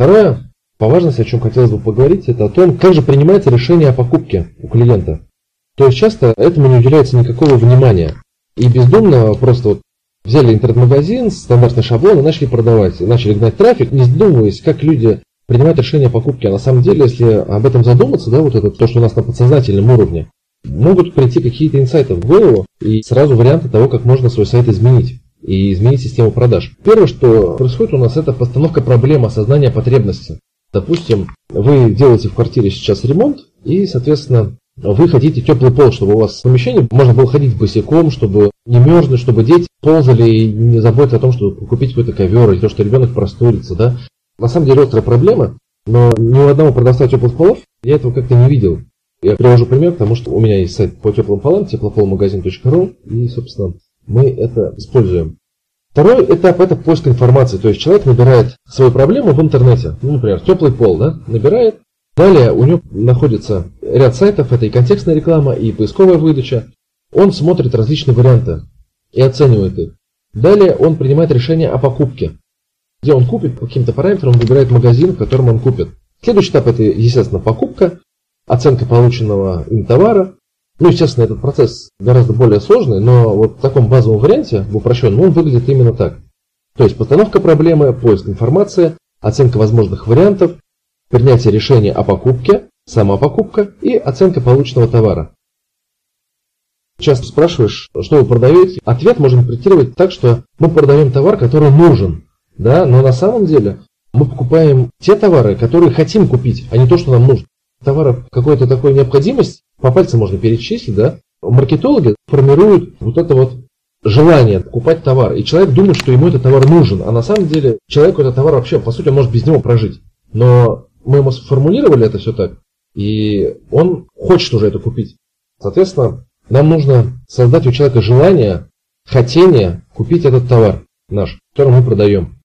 Второе, по важности, о чем хотелось бы поговорить, это о том, как же принимается решение о покупке у клиента. То есть часто этому не уделяется никакого внимания. И бездумно просто вот взяли интернет-магазин, стандартный шаблон и начали продавать. Начали гнать трафик, не задумываясь, как люди принимают решение о покупке. А на самом деле, если об этом задуматься, да, вот это то, что у нас на подсознательном уровне, могут прийти какие-то инсайты в голову и сразу варианты того, как можно свой сайт изменить и изменить систему продаж. Первое, что происходит у нас, это постановка проблемы осознания потребности. Допустим, вы делаете в квартире сейчас ремонт, и, соответственно, вы хотите теплый пол, чтобы у вас в помещении можно было ходить босиком, чтобы не мерзнуть, чтобы дети ползали и не заботиться о том, чтобы купить какой-то ковер, или то, что ребенок простудится, да. На самом деле острая проблема, но ни у одного продавца теплых полов я этого как-то не видел. Я привожу пример, потому что у меня есть сайт по теплым полам, теплополмагазин.ру, и, собственно, мы это используем. Второй этап – это поиск информации. То есть человек набирает свою проблему в интернете. Ну, например, теплый пол, да, набирает. Далее у него находится ряд сайтов, это и контекстная реклама, и поисковая выдача. Он смотрит различные варианты и оценивает их. Далее он принимает решение о покупке. Где он купит, по каким-то параметрам он выбирает магазин, в котором он купит. Следующий этап – это, естественно, покупка оценка полученного им товара. Ну, естественно, этот процесс гораздо более сложный, но вот в таком базовом варианте, в упрощенном, он выглядит именно так. То есть постановка проблемы, поиск информации, оценка возможных вариантов, принятие решения о покупке, сама покупка и оценка полученного товара. Часто спрашиваешь, что вы продаете. Ответ можно интерпретировать так, что мы продаем товар, который нужен. Да? Но на самом деле мы покупаем те товары, которые хотим купить, а не то, что нам нужно товаров какой-то такой необходимость, по пальцам можно перечислить, да, маркетологи формируют вот это вот желание покупать товар. И человек думает, что ему этот товар нужен, а на самом деле человеку этот товар вообще, по сути, он может без него прожить. Но мы ему сформулировали это все так, и он хочет уже это купить. Соответственно, нам нужно создать у человека желание, хотение купить этот товар наш, который мы продаем.